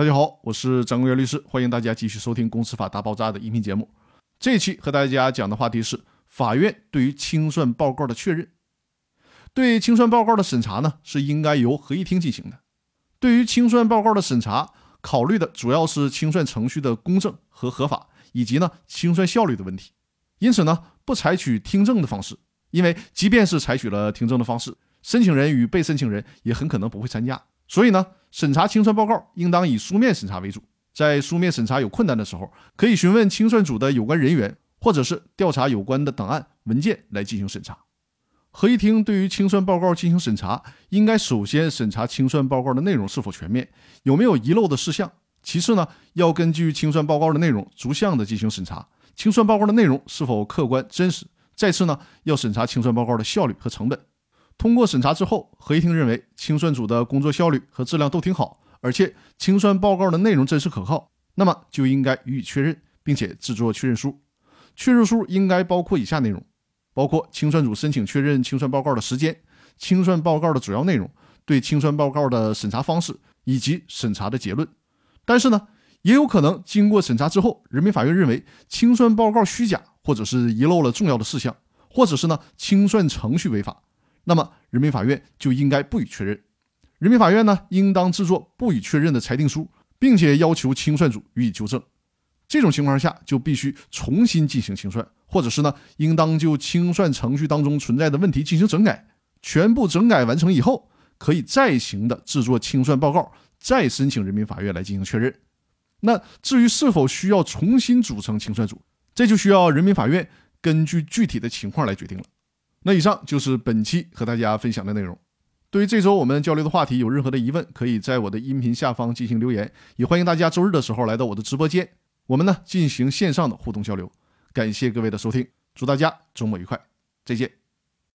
大家好，我是张国元律师，欢迎大家继续收听《公司法大爆炸》的音频节目。这一期和大家讲的话题是法院对于清算报告的确认。对清算报告的审查呢，是应该由合议庭进行的。对于清算报告的审查，考虑的主要是清算程序的公正和合法，以及呢清算效率的问题。因此呢，不采取听证的方式，因为即便是采取了听证的方式，申请人与被申请人也很可能不会参加。所以呢，审查清算报告应当以书面审查为主。在书面审查有困难的时候，可以询问清算组的有关人员，或者是调查有关的档案文件来进行审查。合议庭对于清算报告进行审查，应该首先审查清算报告的内容是否全面，有没有遗漏的事项。其次呢，要根据清算报告的内容逐项的进行审查，清算报告的内容是否客观真实。再次呢，要审查清算报告的效率和成本。通过审查之后，合议庭认为清算组的工作效率和质量都挺好，而且清算报告的内容真实可靠，那么就应该予以确认，并且制作确认书。确认书应该包括以下内容：包括清算组申请确认清算报告的时间、清算报告的主要内容、对清算报告的审查方式以及审查的结论。但是呢，也有可能经过审查之后，人民法院认为清算报告虚假，或者是遗漏了重要的事项，或者是呢清算程序违法。那么，人民法院就应该不予确认。人民法院呢，应当制作不予确认的裁定书，并且要求清算组予以纠正。这种情况下，就必须重新进行清算，或者是呢，应当就清算程序当中存在的问题进行整改。全部整改完成以后，可以再行的制作清算报告，再申请人民法院来进行确认。那至于是否需要重新组成清算组，这就需要人民法院根据具体的情况来决定了。那以上就是本期和大家分享的内容。对于这周我们交流的话题有任何的疑问，可以在我的音频下方进行留言，也欢迎大家周日的时候来到我的直播间，我们呢进行线上的互动交流。感谢各位的收听，祝大家周末愉快，再见。